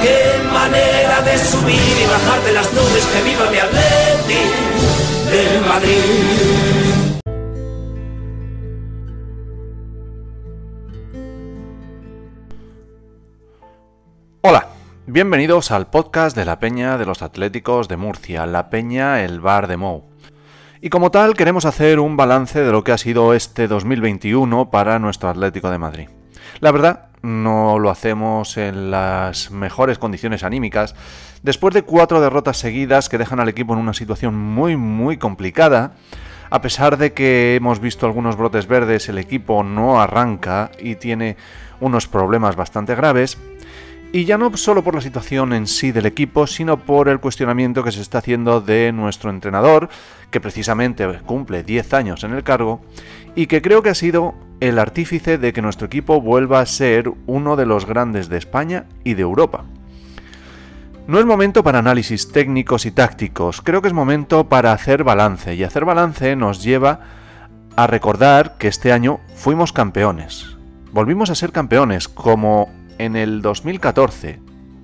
Qué manera de subir y bajar de las nubes que viva mi Atleti del Madrid. Hola, bienvenidos al podcast de la Peña de los Atléticos de Murcia, la Peña El Bar de Mou. Y como tal queremos hacer un balance de lo que ha sido este 2021 para nuestro Atlético de Madrid. La verdad, no lo hacemos en las mejores condiciones anímicas, después de cuatro derrotas seguidas que dejan al equipo en una situación muy muy complicada, a pesar de que hemos visto algunos brotes verdes, el equipo no arranca y tiene unos problemas bastante graves, y ya no solo por la situación en sí del equipo, sino por el cuestionamiento que se está haciendo de nuestro entrenador, que precisamente cumple 10 años en el cargo, y que creo que ha sido el artífice de que nuestro equipo vuelva a ser uno de los grandes de España y de Europa. No es momento para análisis técnicos y tácticos, creo que es momento para hacer balance, y hacer balance nos lleva a recordar que este año fuimos campeones. Volvimos a ser campeones, como en el 2014,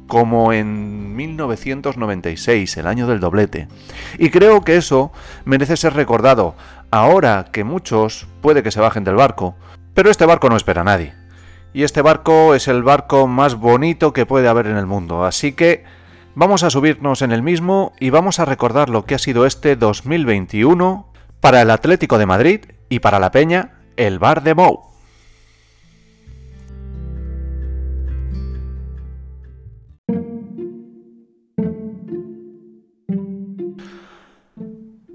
como en 1996, el año del doblete. Y creo que eso merece ser recordado, ahora que muchos puede que se bajen del barco, pero este barco no espera a nadie. Y este barco es el barco más bonito que puede haber en el mundo, así que vamos a subirnos en el mismo y vamos a recordar lo que ha sido este 2021 para el Atlético de Madrid y para la Peña, el Bar de Mou.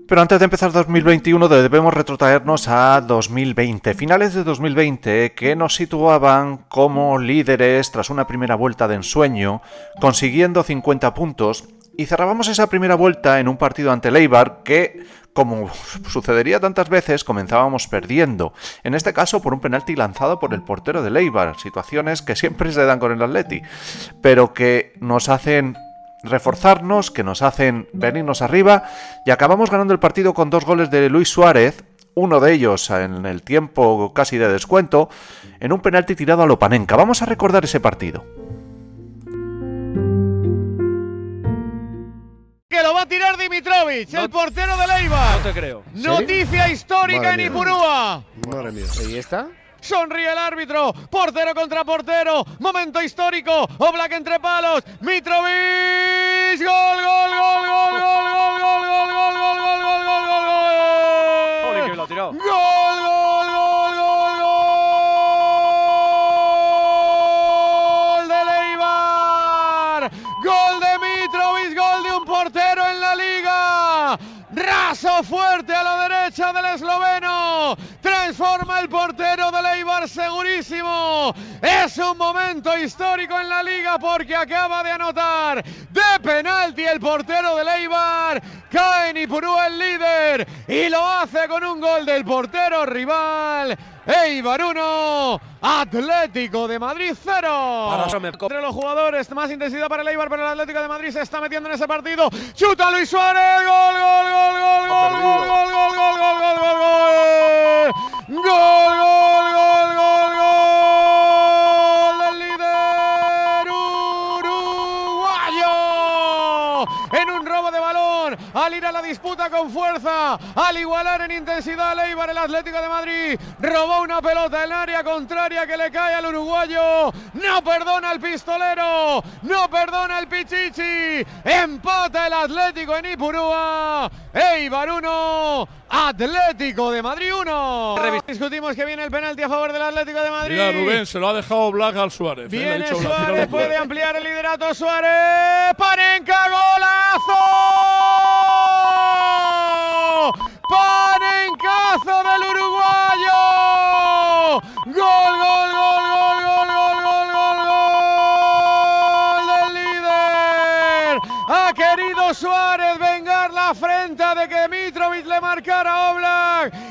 Pero antes de empezar 2021 debemos retrotraernos a 2020, finales de 2020 que nos situaban como líderes tras una primera vuelta de ensueño, consiguiendo 50 puntos y cerrábamos esa primera vuelta en un partido ante Leibar que, como sucedería tantas veces, comenzábamos perdiendo. En este caso por un penalti lanzado por el portero de Leibar, situaciones que siempre se dan con el Atleti, pero que nos hacen reforzarnos, que nos hacen venirnos arriba y acabamos ganando el partido con dos goles de Luis Suárez, uno de ellos en el tiempo casi de descuento, en un penalti tirado a Lopanenka. Vamos a recordar ese partido. Que lo va a tirar Dimitrovic, el portero de Leibar. No te creo. Noticia histórica Madre en mía. Ipurúa. Madre mía. ¿Y esta? Sonríe el árbitro. Portero contra portero. Momento histórico. Oblak entre palos. Mitrovic. Gol, gol, gol, gol, gol, gol, gol, gol, gol, gol, gol, gol, gol, gol, El portero de Leibar segurísimo. Es un momento histórico en la liga porque acaba de anotar de penalti el portero de Leibar. Cae en Ipurúa el líder y lo hace con un gol del portero rival. Eibar 1, Atlético de Madrid 0. eso me- Entre los jugadores, más intensidad para el Eibar, pero el Atlético de Madrid se está metiendo en ese partido. Chuta Luis Suárez, gol, gol, gol, gol, gol, gol, gol, gol, gol, gol. Gol, gol, gol, al ir a la disputa con fuerza, al igualar en intensidad a Eibar el Atlético de Madrid, robó una pelota en área contraria que le cae al uruguayo, no perdona el pistolero, no perdona el Pichichi, empata el Atlético en Ipurúa, Eibar 1, Atlético de Madrid 1. Discutimos que viene el penalti a favor del Atlético de Madrid. Mira, Rubén, se lo ha dejado Black al Suárez. ¿eh? Viene Suárez, puede Black. ampliar el liderato Suárez. Panenka, golazo.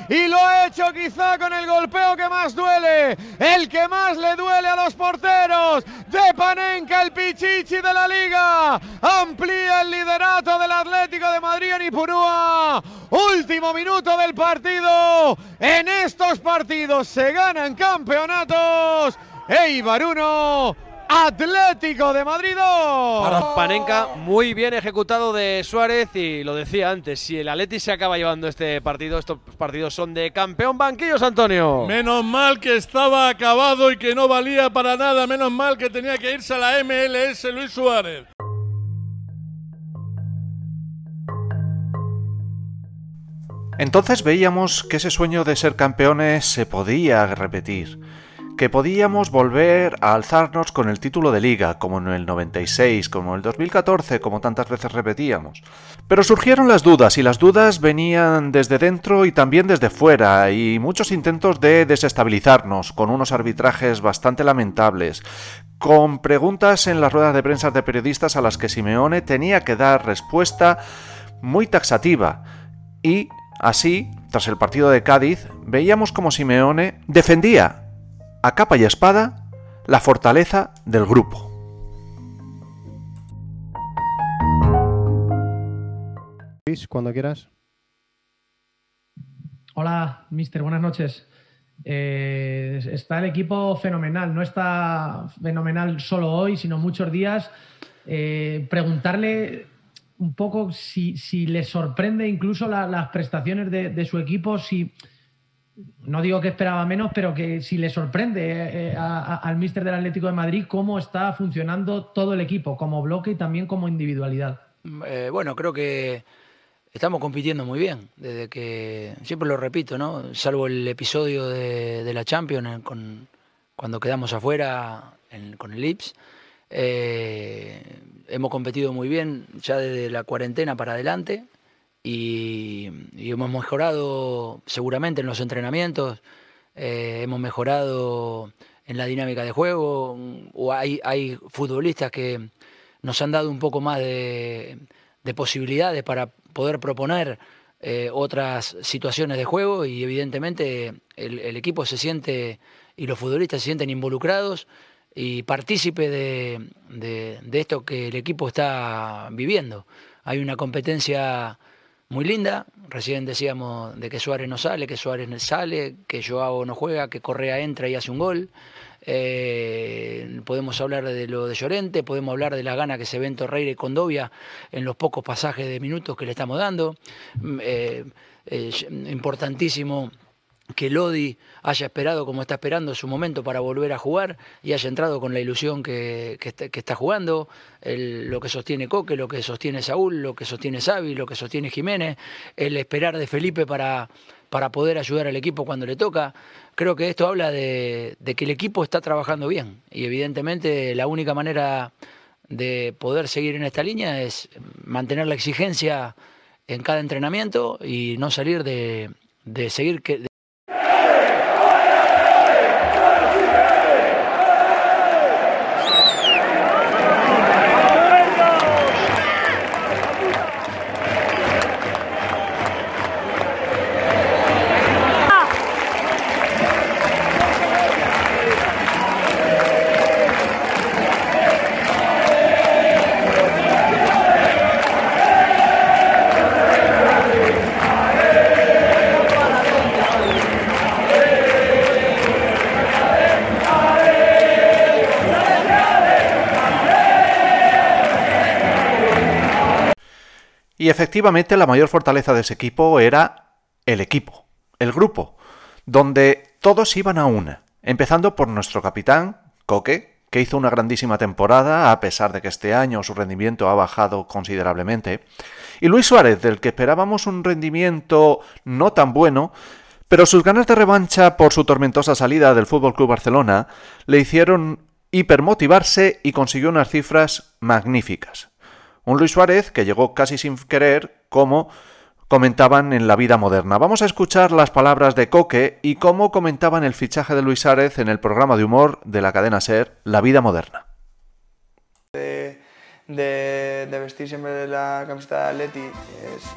Y lo ha hecho quizá con el golpeo que más duele, el que más le duele a los porteros de Panenka, el Pichichi de la liga. Amplía el liderato del Atlético de Madrid en Ipurúa. Último minuto del partido. En estos partidos se ganan campeonatos. Eibar 1, Atlético de Madrid 2. Para Panenka, muy bien ejecutado de Suárez y lo decía antes, si el Atleti se acaba llevando este partido, estos partidos son de campeón banquillos, Antonio. Menos mal que estaba acabado y que no valía para nada. Menos mal que tenía que irse a la MLS Luis Suárez. Entonces veíamos que ese sueño de ser campeones se podía repetir, que podíamos volver a alzarnos con el título de liga, como en el 96, como en el 2014, como tantas veces repetíamos. Pero surgieron las dudas, y las dudas venían desde dentro y también desde fuera, y muchos intentos de desestabilizarnos, con unos arbitrajes bastante lamentables, con preguntas en las ruedas de prensa de periodistas a las que Simeone tenía que dar respuesta muy taxativa, y Así, tras el partido de Cádiz, veíamos como Simeone defendía a capa y espada la fortaleza del grupo. Luis, cuando quieras. Hola, mister, buenas noches. Eh, está el equipo fenomenal, no está fenomenal solo hoy, sino muchos días. Eh, preguntarle un poco si, si le sorprende incluso la- las prestaciones de, de su equipo, si no digo que esperaba menos, pero que si le sorprende eh, a- al mister del Atlético de Madrid cómo está funcionando todo el equipo, como bloque y también como individualidad. Eh, bueno, creo que estamos compitiendo muy bien, desde que, siempre lo repito, ¿no? Salvo el episodio de, la Champions con, cuando quedamos afuera con el Ips, eh, hemos competido muy bien ya desde la cuarentena para adelante y, hemos mejorado seguramente en los entrenamientos, eh, hemos mejorado en la dinámica de juego, o hay, hay futbolistas que nos han dado un poco más de, de posibilidades para poder proponer eh, otras situaciones de juego y evidentemente el, equipo se siente y los futbolistas se sienten involucrados y partícipe de esto que el equipo está viviendo. Hay una competencia muy linda, recién decíamos de que Suárez no sale, que Suárez sale, que Joao no juega, que Correa entra y hace un gol. Eh, podemos hablar de lo de Llorente, podemos hablar de la gana que se ve en Torreira y Condovia en los pocos pasajes de minutos que le estamos dando. Mm, eh, eh, importantísimo que Lodi haya esperado como está esperando su momento para volver a jugar y haya entrado con la ilusión que, está, jugando, lo que sostiene Coque, lo que sostiene Saúl, lo que sostiene Xavi, lo que sostiene Jiménez, el esperar de Felipe para, poder ayudar al equipo cuando le toca. Creo que esto habla de, de que el equipo está trabajando bien y evidentemente la única manera de poder seguir en esta línea es mantener la exigencia en cada entrenamiento y no salir de, de seguir que, Y efectivamente la mayor fortaleza de ese equipo era el equipo, el grupo, donde todos iban a una, empezando por nuestro capitán, Coque, que hizo una grandísima temporada, a pesar de que este año su rendimiento ha bajado considerablemente, y Luis Suárez, del que esperábamos un rendimiento no tan bueno, pero sus ganas de revancha por su tormentosa salida del FC Barcelona le hicieron hipermotivarse y consiguió unas cifras magníficas. Un Luis Suárez que llegó casi sin querer, como comentaban en la vida moderna. Vamos a escuchar las palabras de Coque y cómo comentaban el fichaje de Luis Suárez en el programa de humor de la cadena Ser, La vida moderna. De, de, de vestir siempre la camiseta de Atleti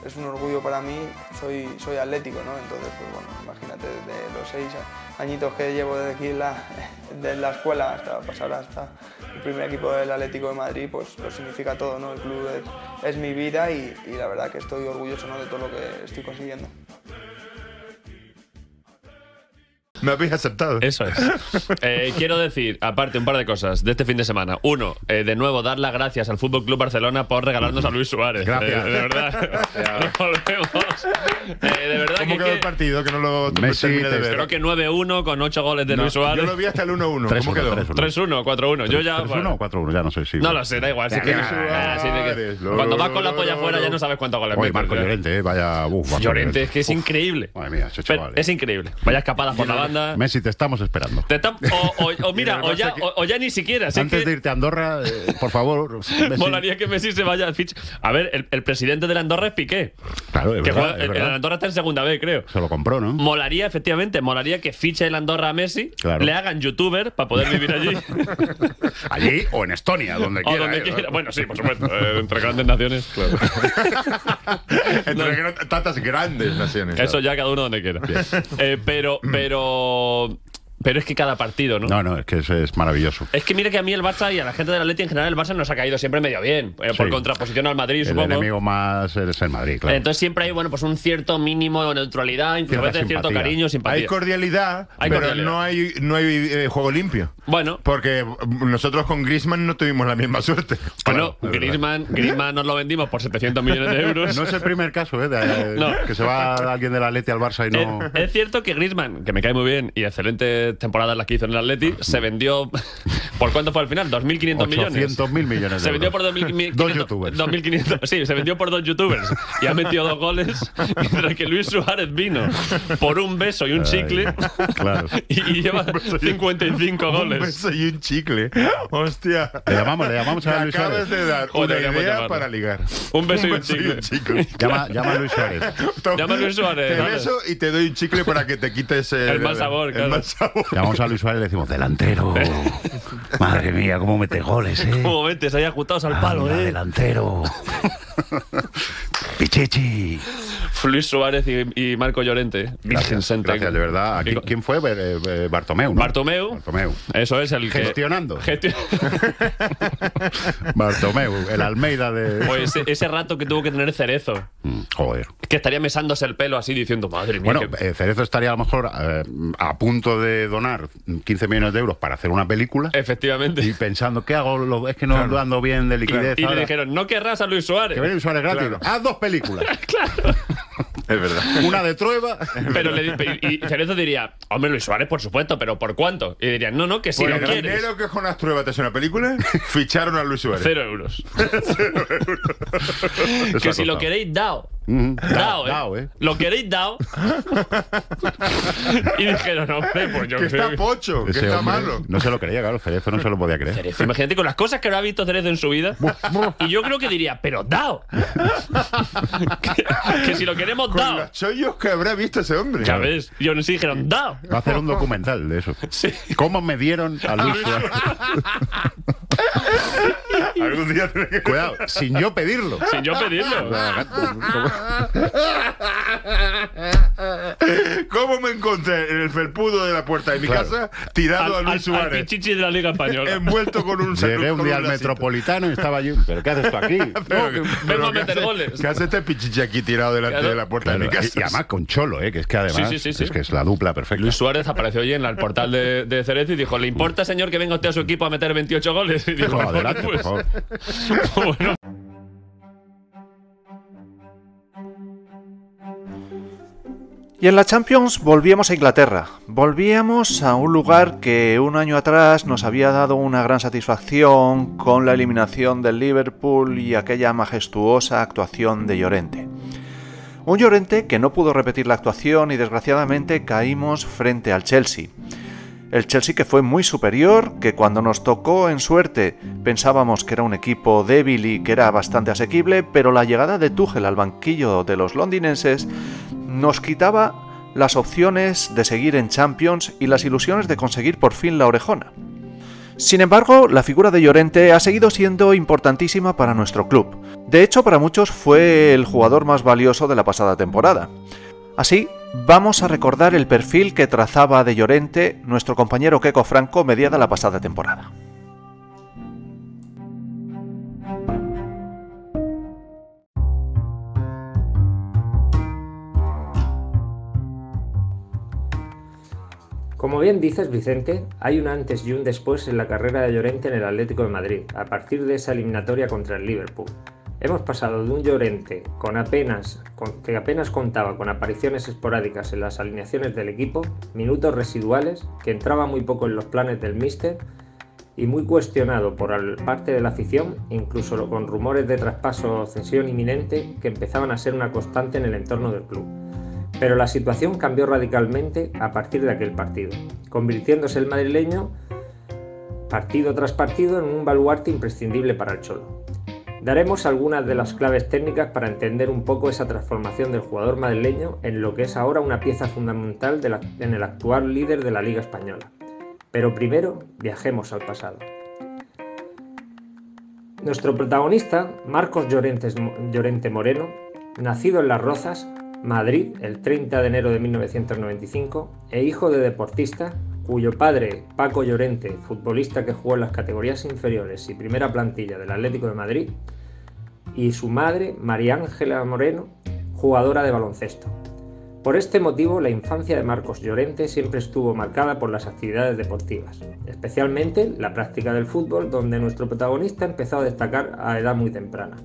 es, un orgullo para mí, soy, soy atlético, ¿no? Entonces, pues bueno, imagínate, desde los seis añitos que llevo desde aquí la, de la escuela hasta pasar hasta el primer equipo del Atlético de Madrid, pues lo significa todo, ¿no? El club es, es mi vida y, y, la verdad que estoy orgulloso ¿no? de todo lo que estoy consiguiendo. Me habéis aceptado. Eso es. Eh, quiero decir, aparte, un par de cosas de este fin de semana. Uno, eh, de nuevo, dar las gracias al Fútbol Club Barcelona por regalarnos a Luis Suárez. Gracias. Eh, de verdad. Nos volvemos. Eh, de verdad ¿Cómo que, quedó el partido? Que no lo Messi, terminé de ver. Creo que 9-1 con 8 goles de No, Luis Suárez. Yo lo vi hasta el 1-1. 3-1, ¿Cómo quedó? 3-1. 3-1, 4-1. Yo ya. 3-1 bueno, o 4-1, ya no sé si. no lo sé, da igual. así que- Suárez, así de que- lo- cuando vas con la polla afuera ya no sabes cuántos goles Oye, Marco ¿eh? Llorente, eh, vaya. Uf, Llorente, es que es increíble. Madre mía, ese chaval. es increíble. Vaya escapadas por la banda. Messi, te estamos esperando. Te o, o- o mira, o ya, o, ni siquiera. si es Antes que de irte a Andorra, eh, por favor. Messi. Molaría que Messi se vaya al ficha. A ver, el, el presidente de la Andorra es Piqué. Claro, es Que verdad, juega- es el, Andorra está en segunda vez, creo. Se lo compró, ¿no? Molaría, efectivamente, molaría que fiche el Andorra a Messi, Claro. le hagan youtuber para poder vivir allí. Allí o en Estonia, donde o quiera. donde eh, quiera. Bueno, sí, por supuesto. eh, entre grandes naciones. Entre gran- tantas grandes naciones. Eso ya cada uno donde quiera. Eh, pero, pero. og Pero es que cada partido, ¿no? No, no, es que es, es maravilloso. Es que mire que a mí el Barça y a la gente del Atleti en general el Barça nos ha caído siempre medio bien. eh, Por Sí. contraposición al Madrid, El supongo. enemigo más es el Madrid, claro. Entonces siempre hay, bueno, pues un cierto mínimo de neutralidad, incluso a cierto cariño, simpatía. Hay cordialidad, Hay pero cordialidad. no hay, no hay eh, juego limpio. Bueno, Porque nosotros con Griezmann no tuvimos la misma suerte. bueno, verdad. Griezmann, Griezmann nos lo vendimos por 700 millones de euros. No es el primer caso, ¿eh? de- No. Que se va alguien del Atleti al Barça y no. Es, es cierto que Griezmann, que me cae muy bien y temporadas las que hizo en el Atleti, se vendió. ¿Por cuánto fue al final? ¿2.500 millones? 800 mil millones de Se vendió euros. por 2.500. Dos youtubers. 2.500. Sí, se vendió por dos youtubers. Y ha metido dos goles. Mientras que Luis Suárez vino por un beso y un Ay, chicle. claro. Y, y lleva 55 Un goles. beso y un chicle. Hostia. Le llamamos, le llamamos a Luis acabas Suárez. de dar Joder, una idea llamarlo. para ligar. Un beso y un beso chicle. chicle. Llama, llama a Luis Suárez. Llama a Luis Suárez, Te beso y te doy un chicle para que te quites el, El mal sabor, el claro. mal sabor. Llamamos a Luis Suárez y le decimos, delantero. Madre mía, cómo mete goles, ¿eh? ¿Cómo metes ahí ajustados al palo, eh? delantero. Pichichi. Luis Suárez y, y Marco Llorente. Gracias, de verdad. Aquí, Y- ¿Quién fue? Eh, eh, Bartomeu, ¿no? Bartomeu. Bartomeu. Eso es el que. Gestionando. Gestio- Bartomeu, el Almeida de... Pues ese, ese rato que tuvo que tener Cerezo, Mm, Joder. que estaría mesándose el pelo así diciendo, madre mía. Bueno, que- eh, Cerezo estaría a lo mejor eh, a punto de donar 15 millones de euros para hacer una película efectivamente. y pensando, ¿qué hago? Es que no ando bien de liquidez. Y le ahora. dijeron, no querrás a Luis Suárez. Que viene Luis Suárez gratis. Claro. Haz dos películas. Es verdad. Una de Trueba. Pero le, y, Cerezo diría, hombre, Luis Suárez, por supuesto, pero ¿por cuánto? Y dirían, no, no, que si Por lo el quieres. dinero que con las pruebas te hace una película, ficharon a Luis Suárez. Cero euros. Eso que ha si lo queréis, dao. Mm, Dao, ¿eh? dao, ¿eh? Lo queréis, dao. y dijeron, hombre, pues yo Que qué sé. está pocho, que Ese está hombre malo. No se lo creía, claro. Cerezo no se lo podía creer. Cerezo, imagínate con las cosas que habrá visto Cerezo en su vida. y yo creo que diría, pero dao. que, que si lo queremos, Con dao. los chollos que habrá visto ese hombre. Ya ves. Y aún así dijeron, dao. Va a hacer un documental de eso. Sí. ¿Cómo me dieron a Luis Suárez? Algún día tiene que... Cuidado, sin yo pedirlo. Sin yo pedirlo. ¿Cómo me encontré en el felpudo de la puerta de mi Claro. casa tirado Al, a Luis al- al Suárez? pichichi de la Liga Española. envuelto con un Llegué un día al metropolitano y estaba yo. ¿Pero qué haces tú aquí? Pero, No, que- vengo a ¿qué meter hace- goles. ¿Qué hace este pichichi aquí tirado delante Claro. de la puerta Claro, de mi casa? y, y además con Cholo, ¿eh? que es que además Sí, sí, sí, es que es la dupla perfecta. Luis Suárez apareció hoy en el portal de, de Cerezo y dijo, ¿le importa, señor, que venga usted a su equipo a meter 28 goles? Y dijo, No, adelante, pues, por favor. bueno. Y en la Champions volvíamos a Inglaterra, volvíamos a un lugar que un año atrás nos había dado una gran satisfacción con la eliminación del Liverpool y aquella majestuosa actuación de Llorente. Un Llorente que no pudo repetir la actuación y desgraciadamente caímos frente al Chelsea. El Chelsea que fue muy superior, que cuando nos tocó en suerte pensábamos que era un equipo débil y que era bastante asequible, pero la llegada de Tuchel al banquillo de los londinenses nos quitaba las opciones de seguir en Champions y las ilusiones de conseguir por fin la orejona. Sin embargo, la figura de Llorente ha seguido siendo importantísima para nuestro club. De hecho, para muchos fue el jugador más valioso de la pasada temporada. Así, vamos a recordar el perfil que trazaba de Llorente nuestro compañero Keco Franco mediada la pasada temporada. Como bien dices, Vicente, hay un antes y un después en la carrera de Llorente en el Atlético de Madrid, a partir de esa eliminatoria contra el Liverpool. Hemos pasado de un Llorente con que apenas contaba con apariciones esporádicas en las alineaciones del equipo, minutos residuales, que entraba muy poco en los planes del míster y muy cuestionado por parte de la afición, incluso con rumores de traspaso o cesión inminente que empezaban a ser una constante en el entorno del club. Pero la situación cambió radicalmente a partir de aquel partido, convirtiéndose el madrileño partido tras partido en un baluarte imprescindible para el Cholo. Daremos algunas de las claves técnicas para entender un poco esa transformación del jugador madrileño en lo que es ahora una pieza fundamental en el actual líder de la Liga Española. Pero primero viajemos al pasado. Nuestro protagonista, Marcos Llorente Moreno, nacido en Las Rozas, Madrid, el 30 de enero de 1995, e hijo de deportista, cuyo padre, Paco Llorente, futbolista que jugó en las categorías inferiores y primera plantilla del Atlético de Madrid, y su madre, María Ángela Moreno, jugadora de baloncesto. Por este motivo, la infancia de Marcos Llorente siempre estuvo marcada por las actividades deportivas, especialmente la práctica del fútbol, donde nuestro protagonista empezó a destacar a edad muy temprana.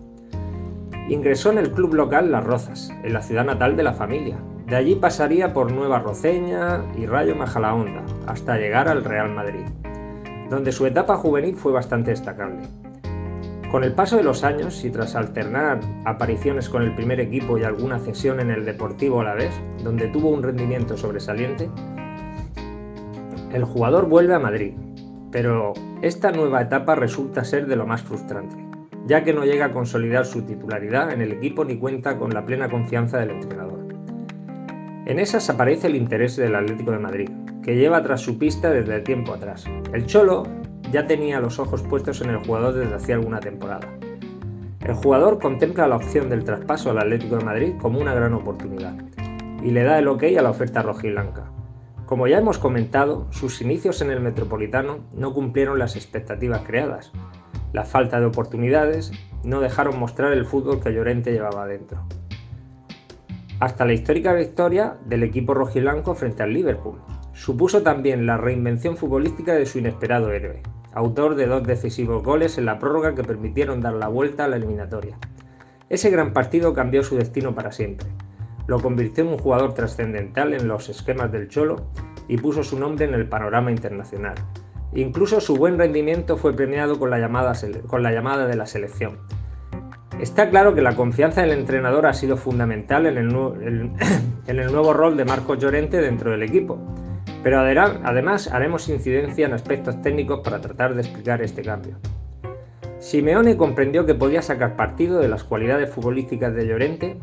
Ingresó en el club local Las Rozas, en la ciudad natal de la familia. De allí pasaría por Nueva Roceña y Rayo Majalaonda, hasta llegar al Real Madrid, donde su etapa juvenil fue bastante destacable. Con el paso de los años y tras alternar apariciones con el primer equipo y alguna cesión en el Deportivo a la vez, donde tuvo un rendimiento sobresaliente, el jugador vuelve a Madrid, pero esta nueva etapa resulta ser de lo más frustrante ya que no llega a consolidar su titularidad en el equipo ni cuenta con la plena confianza del entrenador. En esas aparece el interés del Atlético de Madrid, que lleva tras su pista desde tiempo atrás. El Cholo ya tenía los ojos puestos en el jugador desde hacía alguna temporada. El jugador contempla la opción del traspaso al Atlético de Madrid como una gran oportunidad y le da el ok a la oferta rojiblanca. Como ya hemos comentado, sus inicios en el Metropolitano no cumplieron las expectativas creadas, la falta de oportunidades no dejaron mostrar el fútbol que Llorente llevaba dentro. Hasta la histórica victoria del equipo rojiblanco frente al Liverpool. Supuso también la reinvención futbolística de su inesperado héroe, autor de dos decisivos goles en la prórroga que permitieron dar la vuelta a la eliminatoria. Ese gran partido cambió su destino para siempre. Lo convirtió en un jugador trascendental en los esquemas del Cholo y puso su nombre en el panorama internacional, Incluso su buen rendimiento fue premiado con la llamada, con la llamada de la selección. Está claro que la confianza del entrenador ha sido fundamental en el, nuevo rol de Marcos Llorente dentro del equipo, pero además haremos incidencia en aspectos técnicos para tratar de explicar este cambio. Simeone comprendió que podía sacar partido de las cualidades futbolísticas de Llorente,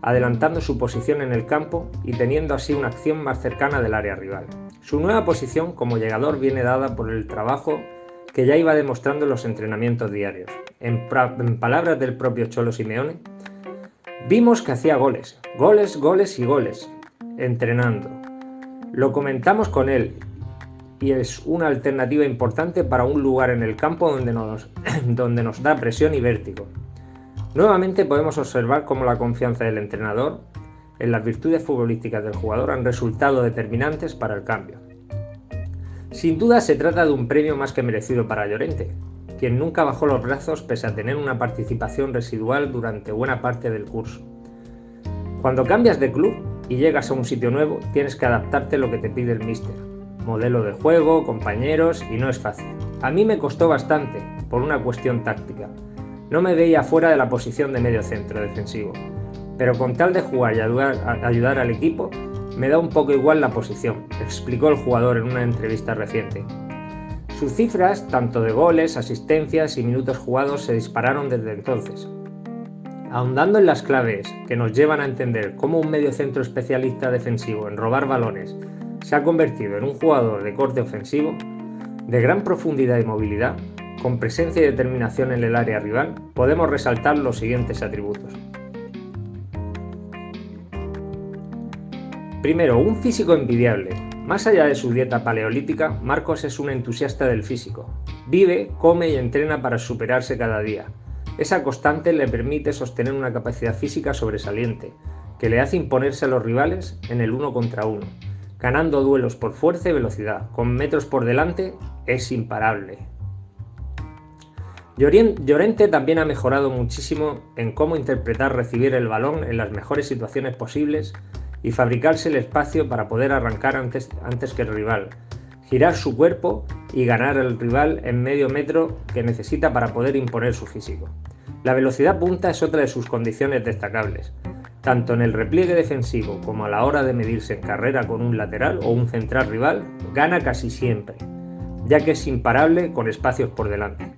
adelantando su posición en el campo y teniendo así una acción más cercana del área rival. Su nueva posición como llegador viene dada por el trabajo que ya iba demostrando en los entrenamientos diarios. En, palabras del propio Cholo Simeone, vimos que hacía goles, goles, goles y goles, entrenando. Lo comentamos con él y es una alternativa importante para un lugar en el campo donde nos, donde nos da presión y vértigo. Nuevamente podemos observar cómo la confianza del entrenador en las virtudes futbolísticas del jugador han resultado determinantes para el cambio. Sin duda se trata de un premio más que merecido para Llorente, quien nunca bajó los brazos pese a tener una participación residual durante buena parte del curso. Cuando cambias de club, y llegas a un sitio nuevo, tienes que adaptarte a lo que te pide el míster. Modelo de juego, compañeros, y no es fácil. A mí me costó bastante, por una cuestión táctica. No me veía fuera de la posición de medio centro defensivo, pero con tal de jugar y ayudar, al equipo, me da un poco igual la posición, explicó el jugador en una entrevista reciente. Sus cifras, tanto de goles, asistencias y minutos jugados, se dispararon desde entonces. Ahondando en las claves que nos llevan a entender cómo un mediocentro especialista defensivo en robar balones se ha convertido en un jugador de corte ofensivo, de gran profundidad y movilidad, con presencia y determinación en el área rival, podemos resaltar los siguientes atributos. Primero, un físico envidiable. Más allá de su dieta paleolítica, Marcos es un entusiasta del físico. Vive, come y entrena para superarse cada día. Esa constante le permite sostener una capacidad física sobresaliente, que le hace imponerse a los rivales en el uno contra uno. Ganando duelos por fuerza y velocidad, con metros por delante, es imparable. Llorente también ha mejorado muchísimo en cómo interpretar recibir el balón en las mejores situaciones posibles y fabricarse el espacio para poder arrancar antes, antes que el rival, girar su cuerpo y ganar al rival en medio metro que necesita para poder imponer su físico. La velocidad punta es otra de sus condiciones destacables. Tanto en el repliegue defensivo como a la hora de medirse en carrera con un lateral o un central rival, gana casi siempre, ya que es imparable con espacios por delante.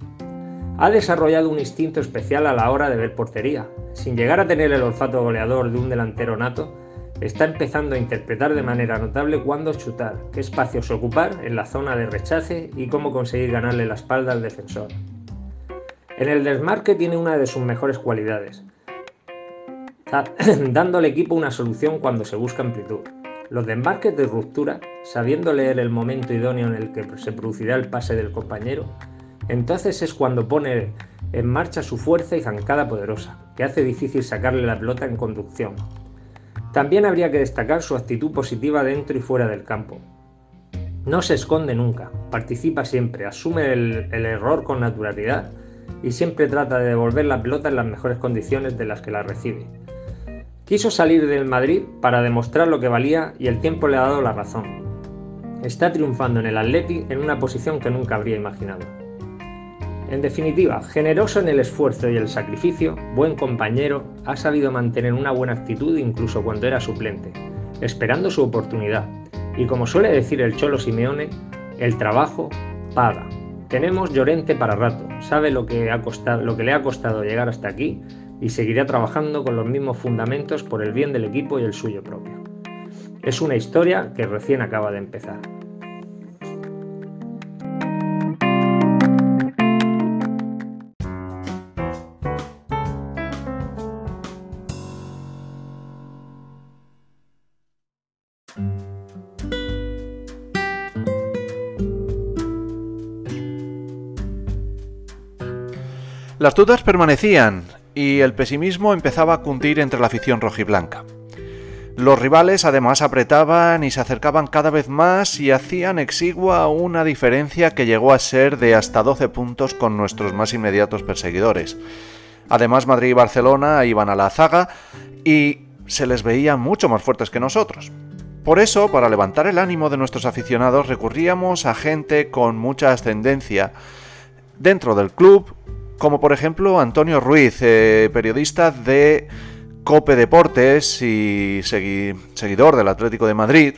Ha desarrollado un instinto especial a la hora de ver portería. Sin llegar a tener el olfato goleador de un delantero nato, está empezando a interpretar de manera notable cuándo chutar, qué espacios ocupar en la zona de rechace y cómo conseguir ganarle la espalda al defensor. En el desmarque tiene una de sus mejores cualidades, dando al equipo una solución cuando se busca amplitud. Los desmarques de ruptura, sabiendo leer el momento idóneo en el que se producirá el pase del compañero, entonces es cuando pone en marcha su fuerza y zancada poderosa, que hace difícil sacarle la pelota en conducción. También habría que destacar su actitud positiva dentro y fuera del campo. No se esconde nunca, participa siempre, asume el, error con naturalidad y siempre trata de devolver la pelota en las mejores condiciones de las que la recibe. Quiso salir del Madrid para demostrar lo que valía y el tiempo le ha dado la razón. Está triunfando en el Atleti en una posición que nunca habría imaginado. En definitiva, generoso en el esfuerzo y el sacrificio, buen compañero, ha sabido mantener una buena actitud incluso cuando era suplente, esperando su oportunidad. Y como suele decir el Cholo Simeone, el trabajo paga. Tenemos Llorente para rato, sabe lo que, ha costado, lo que le ha costado llegar hasta aquí y seguirá trabajando con los mismos fundamentos por el bien del equipo y el suyo propio. Es una historia que recién acaba de empezar. Las dudas permanecían y el pesimismo empezaba a cundir entre la afición rojiblanca. Los rivales además apretaban y se acercaban cada vez más y hacían exigua una diferencia que llegó a ser de hasta 12 puntos con nuestros más inmediatos perseguidores. Además Madrid y Barcelona iban a la zaga y se les veía mucho más fuertes que nosotros. Por eso, para levantar el ánimo de nuestros aficionados, recurríamos a gente con mucha ascendencia dentro del club como por ejemplo Antonio Ruiz, eh, periodista de Cope Deportes y seguidor del Atlético de Madrid.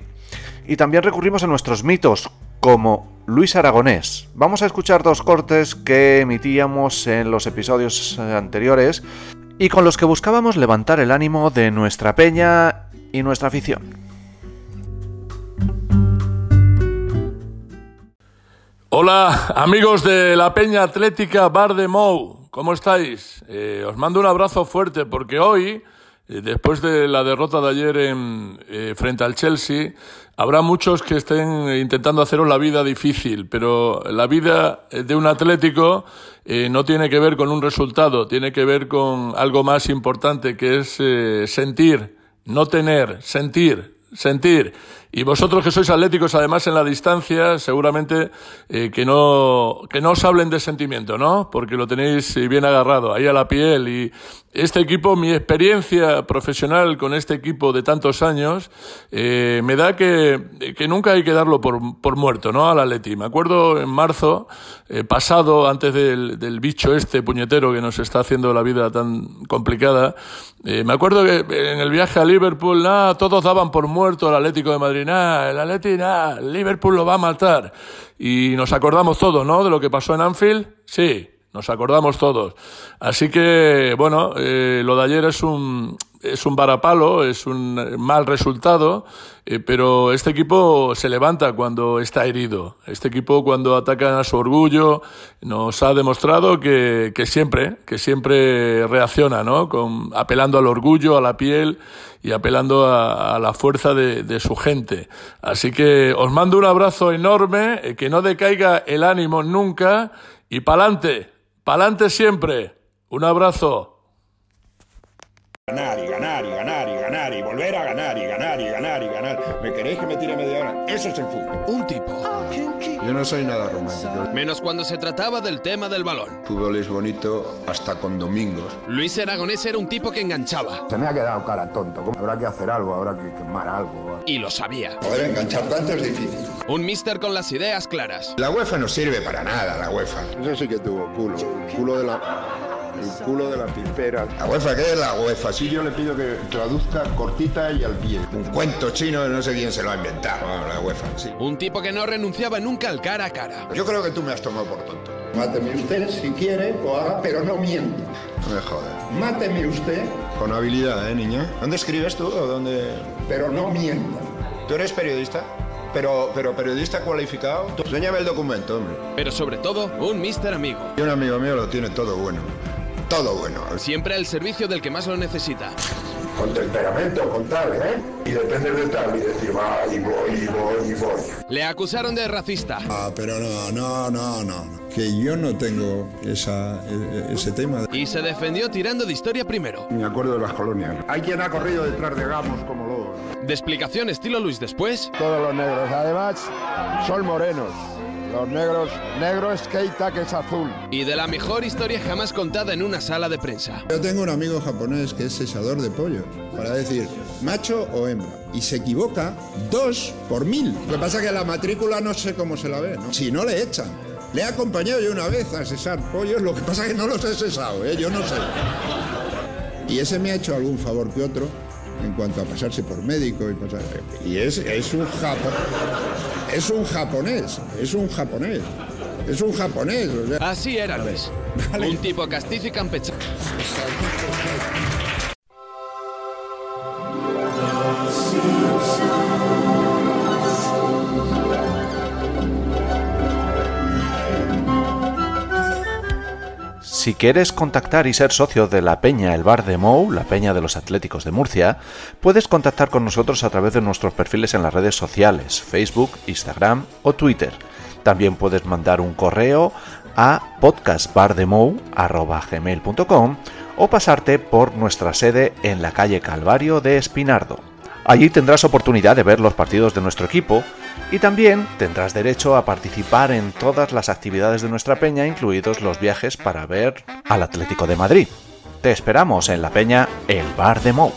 Y también recurrimos a nuestros mitos, como Luis Aragonés. Vamos a escuchar dos cortes que emitíamos en los episodios anteriores y con los que buscábamos levantar el ánimo de nuestra peña y nuestra afición. Hola amigos de la Peña Atlética Bar de Mou, ¿cómo estáis? Eh, os mando un abrazo fuerte porque hoy, eh, después de la derrota de ayer en, eh, frente al Chelsea, habrá muchos que estén intentando haceros la vida difícil, pero la vida de un atlético no tiene que ver con un resultado, tiene que ver con algo más importante que es sentir, no tener, sentir, sentir. Y vosotros que sois atléticos, además en la distancia, seguramente eh, que no que no os hablen de sentimiento, ¿no? Porque lo tenéis eh, bien agarrado ahí a la piel y este equipo, mi experiencia profesional con este equipo de tantos años, eh, me da que, nunca hay que darlo por, por muerto, ¿no? Al Atleti. Me acuerdo en marzo eh, pasado, antes del, del bicho este puñetero que nos está haciendo la vida tan complicada, eh, me acuerdo que en el viaje a Liverpool, nada, todos daban por muerto al Atlético de Madrid, nada, el Atlético, nada, Liverpool lo va a matar. Y nos acordamos todos, ¿no? De lo que pasó en Anfield, sí, nos acordamos todos. Así que, bueno, eh, lo de ayer es un, es un varapalo, es un mal resultado, eh, pero este equipo se levanta cuando está herido. Este equipo cuando atacan a su orgullo nos ha demostrado que, que siempre, que siempre reacciona, ¿no? Con, apelando al orgullo, a la piel y apelando a, a la fuerza de, de, su gente. Así que os mando un abrazo enorme, eh, que no decaiga el ánimo nunca y pa'lante. Pa'lante siempre. Un abrazo. Ganar y ganar y ganar y ganar y volver a ganar y ganar y ganar y ganar. ¿Me queréis que me tire media hora? Eso es el fútbol. Un tipo. Yo no soy nada romántico. Menos cuando se trataba del tema del balón. Fútbol es bonito hasta con domingos. Luis Aragonés era un tipo que enganchaba. Se me ha quedado cara tonto. Habrá que hacer algo, habrá que quemar algo. Y lo sabía. Poder enganchar tanto es difícil. Un mister con las ideas claras. La UEFA no sirve para nada, la UEFA. Eso sí que tuvo culo. Culo de la el culo de la pipera. ¿La UEFA qué es la UEFA? Sí, yo le pido que traduzca cortita y al pie. Un cuento chino, no sé quién se lo ha inventado, la UEFA. Sí. Un tipo que no renunciaba nunca al cara a cara. Yo creo que tú me has tomado por tonto. Máteme usted si quiere, o haga, pero no mienta. No me jodas. Máteme usted. Con habilidad, ¿eh, niña? ¿Dónde escribes tú o dónde...? Pero no mienta. ¿Tú eres periodista? Pero, pero periodista cualificado. Enséñame el documento, hombre. Pero sobre todo, un mister amigo. Y un amigo mío lo tiene todo bueno todo bueno. Siempre al servicio del que más lo necesita. Con temperamento, con tal, ¿eh? Y depende de tal, y decir, va, y voy, y voy, y voy. Le acusaron de racista. Ah, pero no, no, no, no. Que yo no tengo esa, ese tema. Y se defendió tirando de historia primero. Me acuerdo de las colonias. Hay quien ha corrido detrás de Gamos como lobos. De explicación estilo Luis después. Todos los negros, además, son morenos. Los negros, negro es Keita, que es azul. Y de la mejor historia jamás contada en una sala de prensa. Yo tengo un amigo japonés que es cesador de pollos, para decir macho o hembra. Y se equivoca dos por mil. Lo que pasa es que la matrícula no sé cómo se la ve, ¿no? Si no le echan. Le he acompañado yo una vez a cesar pollos, lo que pasa es que no los he cesado, ¿eh? Yo no sé. Y ese me ha hecho algún favor que otro en cuanto a pasarse por médico y pasar. Y es, es un japo, es un japonés, es un japonés. Es un japonés. O sea. Así era Luis. Vale. Un tipo castizo y campechano. Si quieres contactar y ser socio de la Peña El Bar de Mou, la Peña de los Atléticos de Murcia, puedes contactar con nosotros a través de nuestros perfiles en las redes sociales, Facebook, Instagram o Twitter. También puedes mandar un correo a podcastbardemou.com o pasarte por nuestra sede en la calle Calvario de Espinardo. Allí tendrás oportunidad de ver los partidos de nuestro equipo y también tendrás derecho a participar en todas las actividades de nuestra peña, incluidos los viajes para ver al Atlético de Madrid. Te esperamos en la peña El Bar de Mou.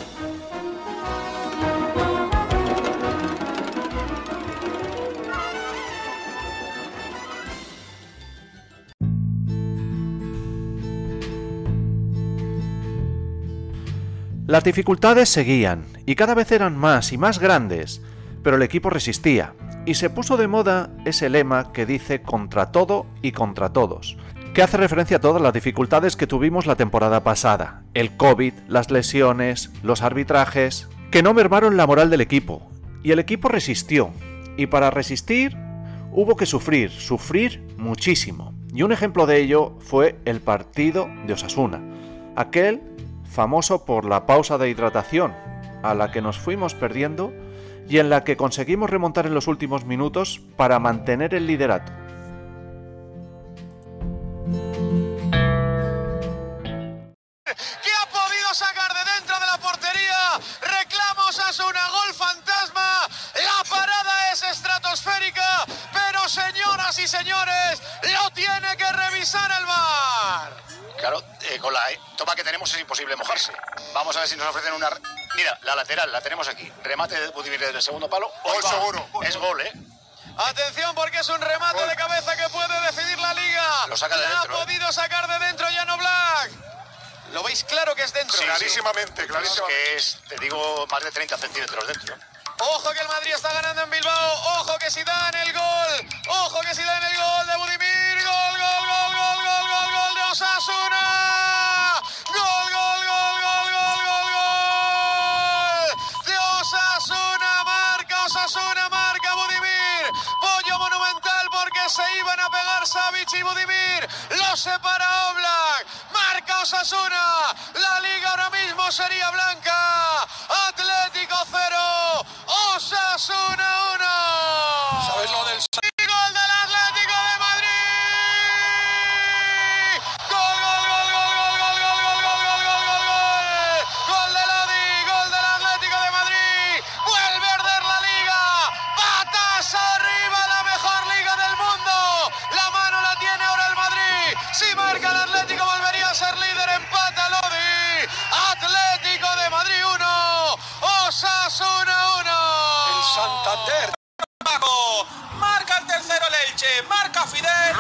Las dificultades seguían y cada vez eran más y más grandes, pero el equipo resistía y se puso de moda ese lema que dice contra todo y contra todos, que hace referencia a todas las dificultades que tuvimos la temporada pasada, el COVID, las lesiones, los arbitrajes, que no mermaron la moral del equipo, y el equipo resistió, y para resistir hubo que sufrir, sufrir muchísimo, y un ejemplo de ello fue el partido de Osasuna, aquel famoso por la pausa de hidratación, a la que nos fuimos perdiendo y en la que conseguimos remontar en los últimos minutos para mantener el liderato. Y señores, lo tiene que revisar el VAR. Claro, eh, con la eh, toma que tenemos es imposible mojarse. Vamos a ver si nos ofrecen una... Mira, la lateral, la tenemos aquí. Remate de Budimir desde el segundo palo. Gol seguro. Es gol, ¿eh? Atención porque es un remate de cabeza que puede decidir la liga. Lo saca de La dentro, ha ¿eh? podido sacar de dentro Llano Black. ¿Lo veis claro que es dentro? Sí, Clarísimamente, clarísimamente. Es que es, te digo, más de 30 centímetros dentro. Ojo que el Madrid está ganando en Bilbao. Ojo que si dan el gol. Ojo que si dan el gol de Budimir. Gol, gol, gol, gol, gol, gol, gol de Osasuna. Gol, gol, gol, gol, gol, gol, gol. De Osasuna. Marca Osasuna, marca Budimir. Pollo monumental porque se iban a pegar Savic y Budimir. Lo separa Oblak. Marca Osasuna. La liga ahora mismo sería blanca. Atlético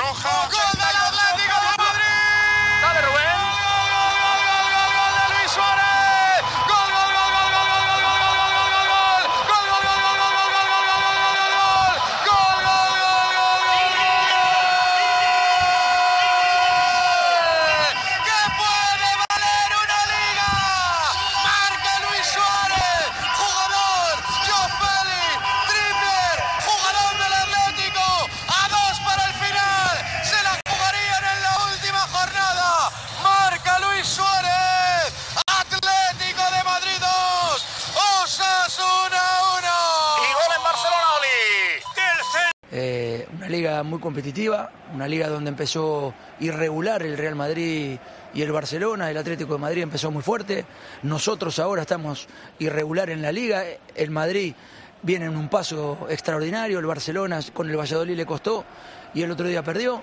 Rojas. Competitiva, una liga donde empezó irregular el Real Madrid y el Barcelona, el Atlético de Madrid empezó muy fuerte, nosotros ahora estamos irregular en la liga, el Madrid viene en un paso extraordinario, el Barcelona con el Valladolid le costó y el otro día perdió,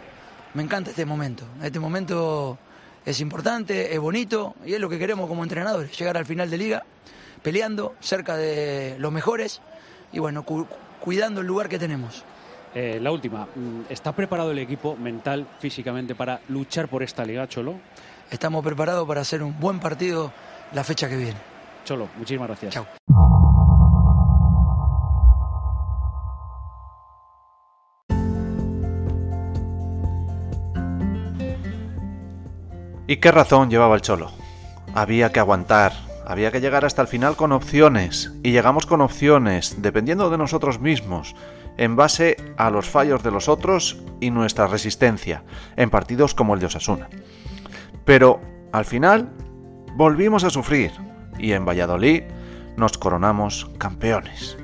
me encanta este momento, este momento es importante, es bonito y es lo que queremos como entrenadores, llegar al final de liga peleando cerca de los mejores y bueno, cu- cuidando el lugar que tenemos. Eh, la última, mm, ¿está preparado el equipo mental, físicamente, para luchar por esta liga, Cholo? Estamos preparados para hacer un buen partido la fecha que viene. Cholo, muchísimas gracias. Chao. ¿Y qué razón llevaba el Cholo? Había que aguantar, había que llegar hasta el final con opciones, y llegamos con opciones, dependiendo de nosotros mismos, en base a los fallos de los otros y nuestra resistencia, en partidos como el de Osasuna. Pero, al final, volvimos a sufrir, y en Valladolid nos coronamos campeones.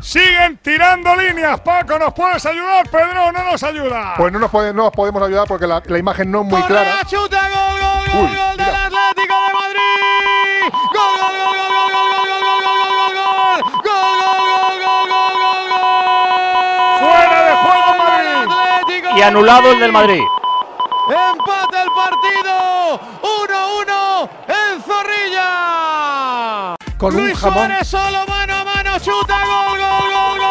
Siguen tirando líneas. Paco, ¿nos puedes ayudar? Pedro, no nos ayuda. Pues no nos, pode- no os podemos ayudar porque la, la imagen no es muy clara. Chuta, gol, gol, gol, Y anulado el del Madrid. Empata el partido. 1-1 en Zorrilla. Con un Luis jamón. Suárez solo mano a mano. Chuta, gol, gol, gol, gol,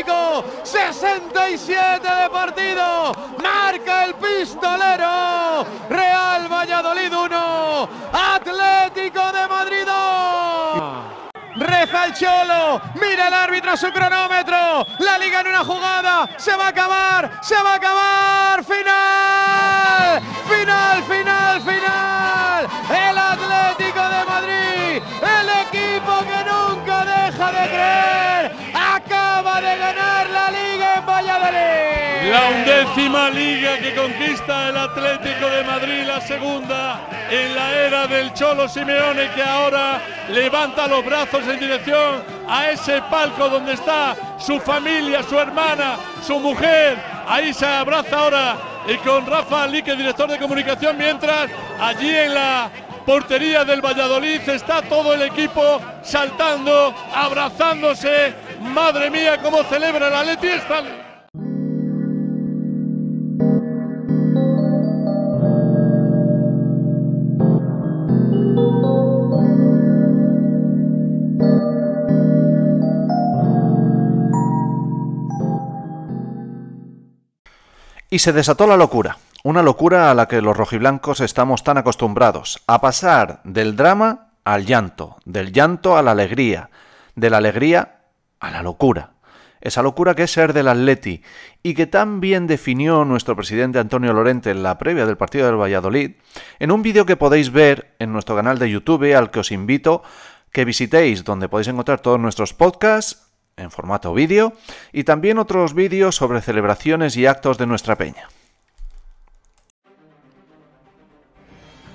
Atlético. 67 de partido. Marca el pistolero. Real Valladolid 1. Atlético de Madrid 2. Reza el Cholo, mira el árbitro su cronómetro, la liga en una jugada, se va a acabar, se va a acabar, final, final, final, final, Décima liga que conquista el Atlético de Madrid, la segunda en la era del Cholo Simeone que ahora levanta los brazos en dirección a ese palco donde está su familia, su hermana, su mujer. Ahí se abraza ahora y con Rafa Lique, director de comunicación, mientras allí en la portería del Valladolid está todo el equipo saltando, abrazándose. Madre mía, cómo celebra el Atleti esta Y se desató la locura, una locura a la que los rojiblancos estamos tan acostumbrados, a pasar del drama al llanto, del llanto a la alegría, de la alegría a la locura. Esa locura que es ser del Atleti y que tan bien definió nuestro presidente Antonio Lorente en la previa del partido del Valladolid, en un vídeo que podéis ver en nuestro canal de YouTube al que os invito que visitéis, donde podéis encontrar todos nuestros podcasts en formato vídeo y también otros vídeos sobre celebraciones y actos de nuestra peña.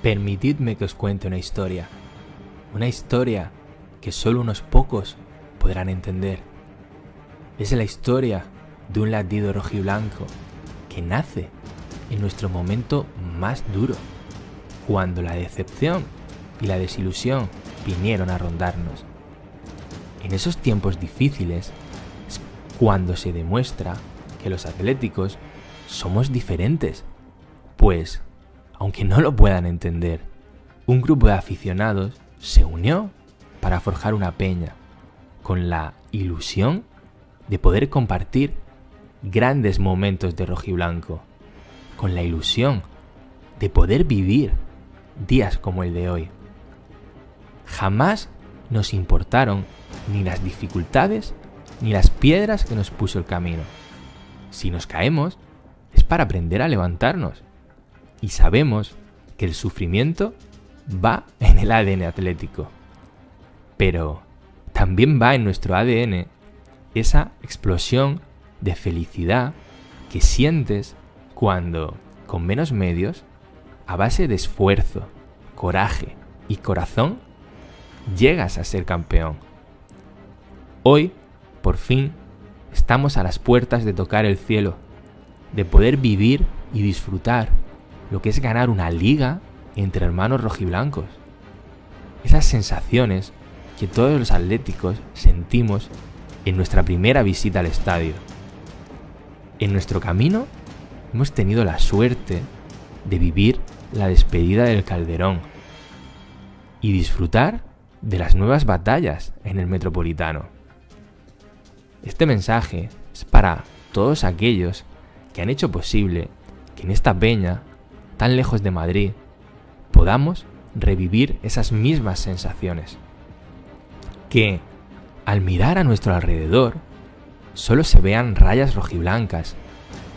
Permitidme que os cuente una historia, una historia que solo unos pocos podrán entender. Es la historia de un latido rojiblanco que nace en nuestro momento más duro, cuando la decepción y la desilusión vinieron a rondarnos. En esos tiempos difíciles es cuando se demuestra que los atléticos somos diferentes, pues, aunque no lo puedan entender, un grupo de aficionados se unió para forjar una peña, con la ilusión de poder compartir grandes momentos de rojiblanco, con la ilusión de poder vivir días como el de hoy. Jamás nos importaron ni las dificultades ni las piedras que nos puso el camino. Si nos caemos, es para aprender a levantarnos. Y sabemos que el sufrimiento va en el ADN atlético. Pero también va en nuestro ADN esa explosión de felicidad que sientes cuando, con menos medios, a base de esfuerzo, coraje y corazón, llegas a ser campeón. Hoy, por fin, estamos a las puertas de tocar el cielo, de poder vivir y disfrutar lo que es ganar una liga entre hermanos rojiblancos. Esas sensaciones que todos los atléticos sentimos en nuestra primera visita al estadio. En nuestro camino hemos tenido la suerte de vivir la despedida del Calderón y disfrutar de las nuevas batallas en el Metropolitano. Este mensaje es para todos aquellos que han hecho posible que en esta peña, tan lejos de Madrid, podamos revivir esas mismas sensaciones. Que, al mirar a nuestro alrededor, solo se vean rayas rojiblancas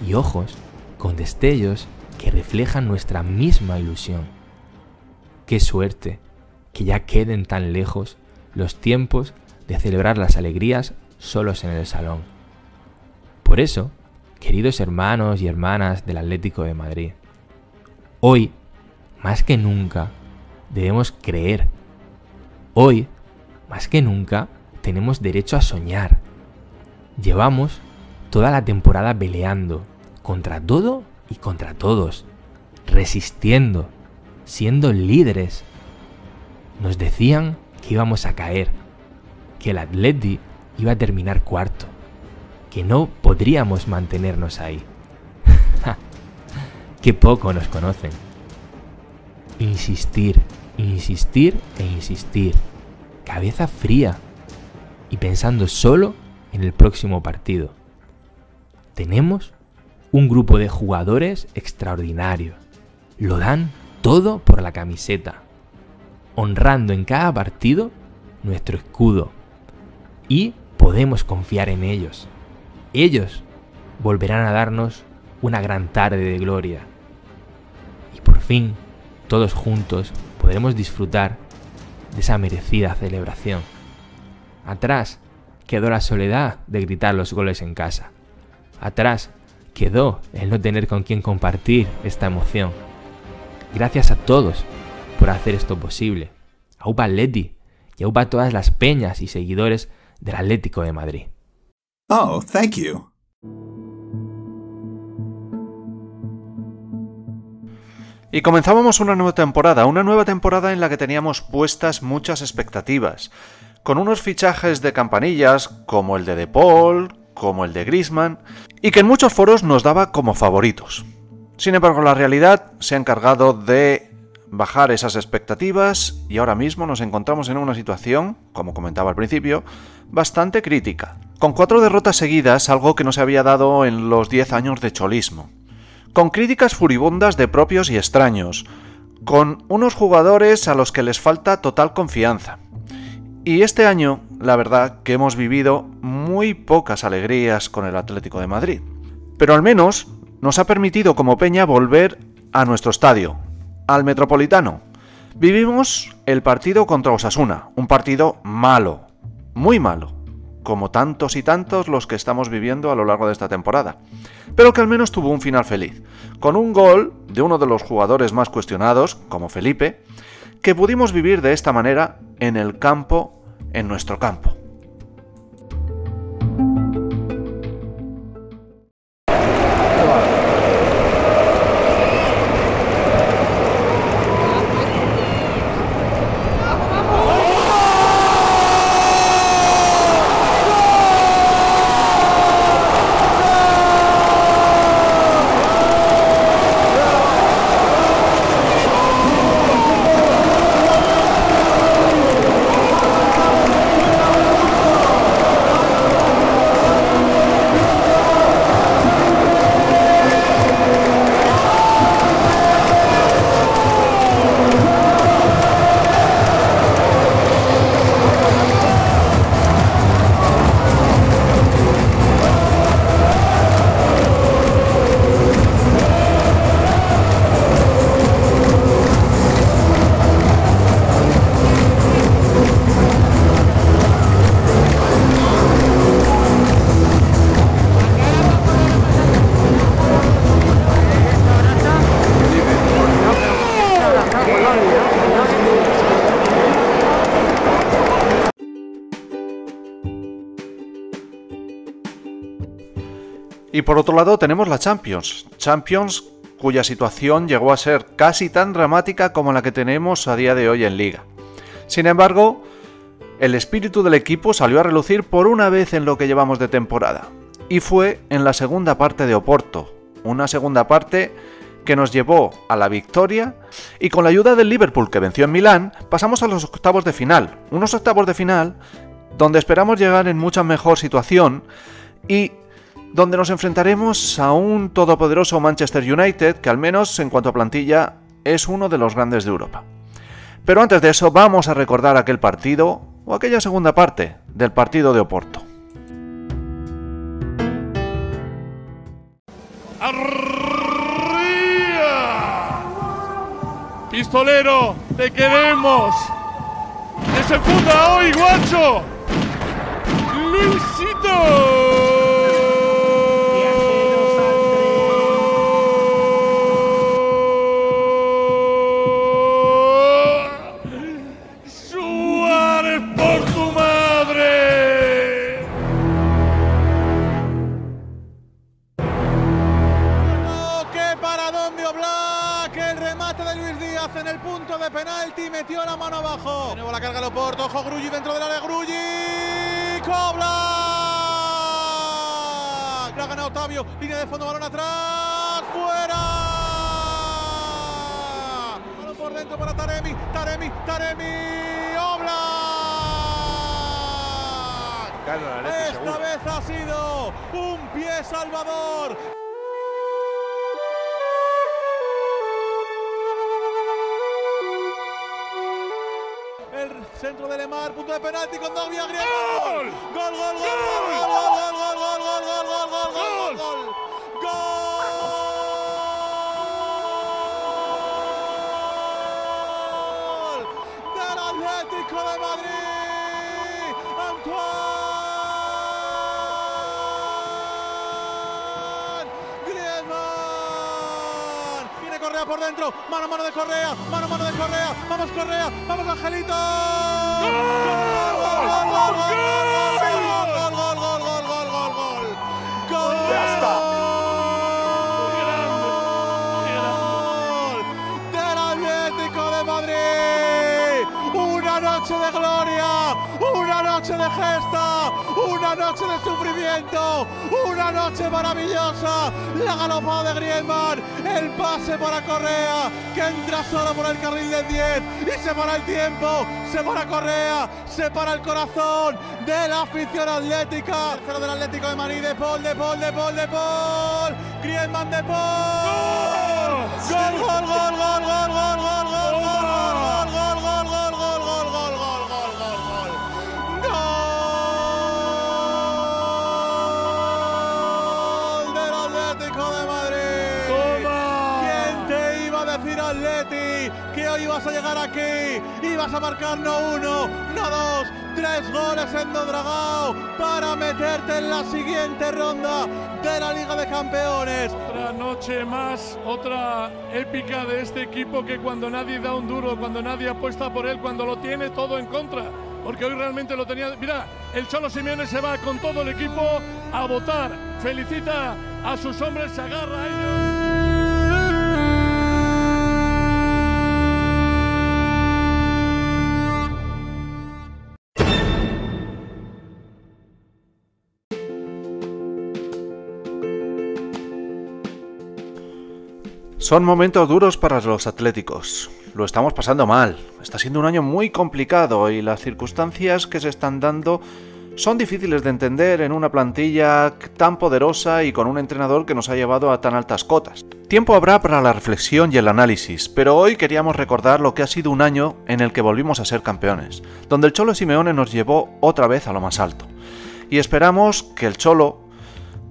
y ojos con destellos que reflejan nuestra misma ilusión. Qué suerte que ya queden tan lejos los tiempos de celebrar las alegrías solos en el salón. Por eso, queridos hermanos y hermanas del Atlético de Madrid, hoy, más que nunca, debemos creer. Hoy, más que nunca, tenemos derecho a soñar. Llevamos toda la temporada peleando contra todo y contra todos, resistiendo, siendo líderes. Nos decían que íbamos a caer, que el Atleti iba a terminar cuarto, que no podríamos mantenernos ahí. Qué poco nos conocen. Insistir, insistir e insistir. Cabeza fría y pensando solo en el próximo partido. Tenemos un grupo de jugadores extraordinario. Lo dan todo por la camiseta, honrando en cada partido nuestro escudo y podemos confiar en ellos. Ellos volverán a darnos una gran tarde de gloria. Y por fin, todos juntos, podremos disfrutar de esa merecida celebración. Atrás quedó la soledad de gritar los goles en casa. Atrás quedó el no tener con quien compartir esta emoción. Gracias a todos por hacer esto posible. Aupa Atleti y aupa todas las peñas y seguidores del Atlético de Madrid. Oh, thank you. Y comenzábamos una nueva temporada, una nueva temporada en la que teníamos puestas muchas expectativas, con unos fichajes de campanillas como el de De Paul, como el de Griezmann, y que en muchos foros nos daba como favoritos. Sin embargo, la realidad se ha encargado de bajar esas expectativas y ahora mismo nos encontramos en una situación, como comentaba al principio, bastante crítica. Con cuatro derrotas seguidas, algo que no se había dado en los 10 años de cholismo con críticas furibundas de propios y extraños, con unos jugadores a los que les falta total confianza. Y este año, la verdad que hemos vivido muy pocas alegrías con el Atlético de Madrid. Pero al menos nos ha permitido como Peña volver a nuestro estadio, al Metropolitano. Vivimos el partido contra Osasuna, un partido malo, muy malo como tantos y tantos los que estamos viviendo a lo largo de esta temporada, pero que al menos tuvo un final feliz, con un gol de uno de los jugadores más cuestionados, como Felipe, que pudimos vivir de esta manera en el campo, en nuestro campo. Y por otro lado tenemos la Champions. Champions cuya situación llegó a ser casi tan dramática como la que tenemos a día de hoy en liga. Sin embargo, el espíritu del equipo salió a relucir por una vez en lo que llevamos de temporada. Y fue en la segunda parte de Oporto. Una segunda parte que nos llevó a la victoria y con la ayuda del Liverpool que venció en Milán pasamos a los octavos de final. Unos octavos de final donde esperamos llegar en mucha mejor situación y donde nos enfrentaremos a un todopoderoso Manchester United que al menos en cuanto a plantilla es uno de los grandes de Europa. Pero antes de eso vamos a recordar aquel partido o aquella segunda parte del partido de Oporto. Pistolero, te queremos. Desenfunda hoy, guacho. Luisito. mano a mano de Correa, mano a mano de Correa, vamos Correa, vamos Angelito. ¡Gol! ¡Gol, gol, gol, gol, gol, gol, gol! ¡Gol! Pues ¡Ya está! ¡Gol! ¡Del Atlético de Madrid! noche de gloria, una noche de gesta, una noche de sufrimiento, una noche maravillosa, la galopada de Griezmann, el pase para Correa, que entra solo por el carril del 10 y se para el tiempo, se para Correa, se para el corazón de la afición atlética, el del Atlético de Madrid, de Paul, de Paul, de Paul, de Paul, Griezmann de Paul, gol, gol, gol, gol, gol, gol. gol! Ibas a llegar aquí? Ibas a marcar no uno, no dos, tres goles en Dodragao para meterte en la siguiente ronda de la Liga de Campeones. Otra noche más, otra épica de este equipo que cuando nadie da un duro, cuando nadie apuesta por él, cuando lo tiene todo en contra. Porque hoy realmente lo tenía. Mira, el Cholo Simeone se va con todo el equipo a votar. Felicita a sus hombres, se agarra a ellos. Son momentos duros para los atléticos. Lo estamos pasando mal. Está siendo un año muy complicado y las circunstancias que se están dando son difíciles de entender en una plantilla tan poderosa y con un entrenador que nos ha llevado a tan altas cotas. Tiempo habrá para la reflexión y el análisis, pero hoy queríamos recordar lo que ha sido un año en el que volvimos a ser campeones, donde el Cholo Simeone nos llevó otra vez a lo más alto. Y esperamos que el Cholo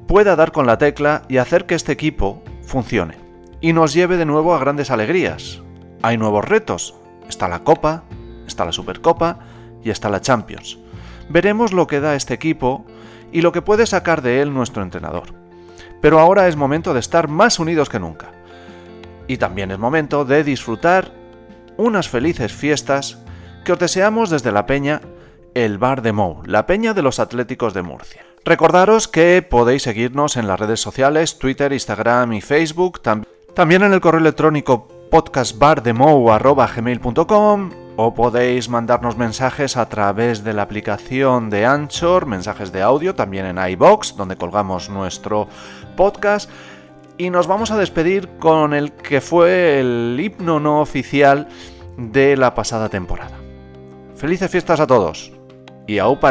pueda dar con la tecla y hacer que este equipo funcione y nos lleve de nuevo a grandes alegrías. Hay nuevos retos. Está la Copa, está la Supercopa y está la Champions. Veremos lo que da este equipo y lo que puede sacar de él nuestro entrenador. Pero ahora es momento de estar más unidos que nunca. Y también es momento de disfrutar unas felices fiestas que os deseamos desde la Peña, el Bar de Mou, la Peña de los Atléticos de Murcia. Recordaros que podéis seguirnos en las redes sociales, Twitter, Instagram y Facebook, también en el correo electrónico podcastbardemou.gmail.com o podéis mandarnos mensajes a través de la aplicación de Anchor, mensajes de audio, también en iBox, donde colgamos nuestro podcast. Y nos vamos a despedir con el que fue el himno no oficial de la pasada temporada. Felices fiestas a todos y a Upa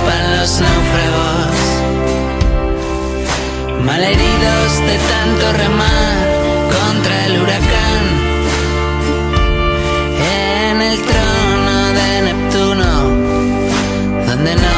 trepan los náufragos, malheridos de tanto remar contra el huracán. En el trono de Neptuno, donde no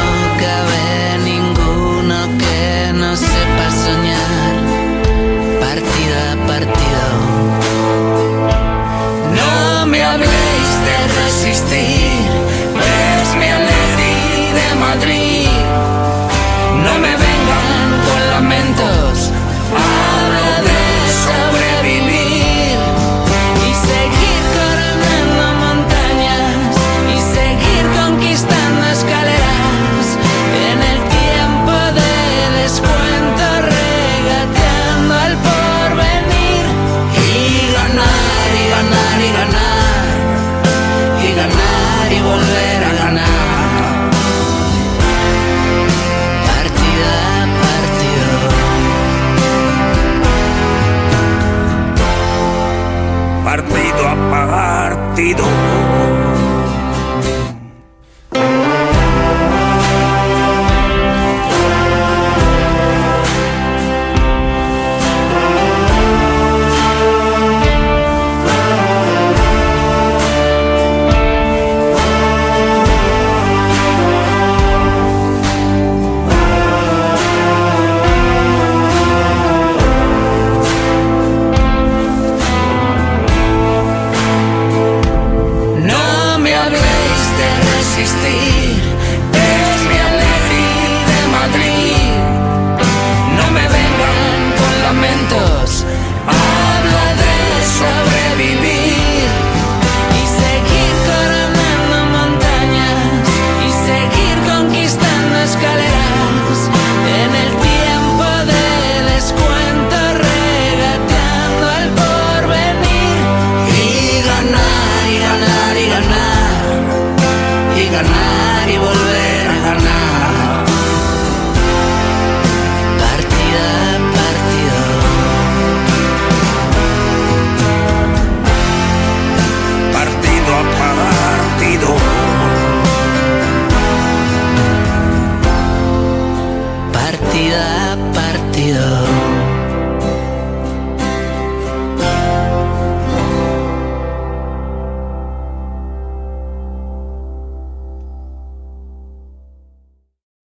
partido.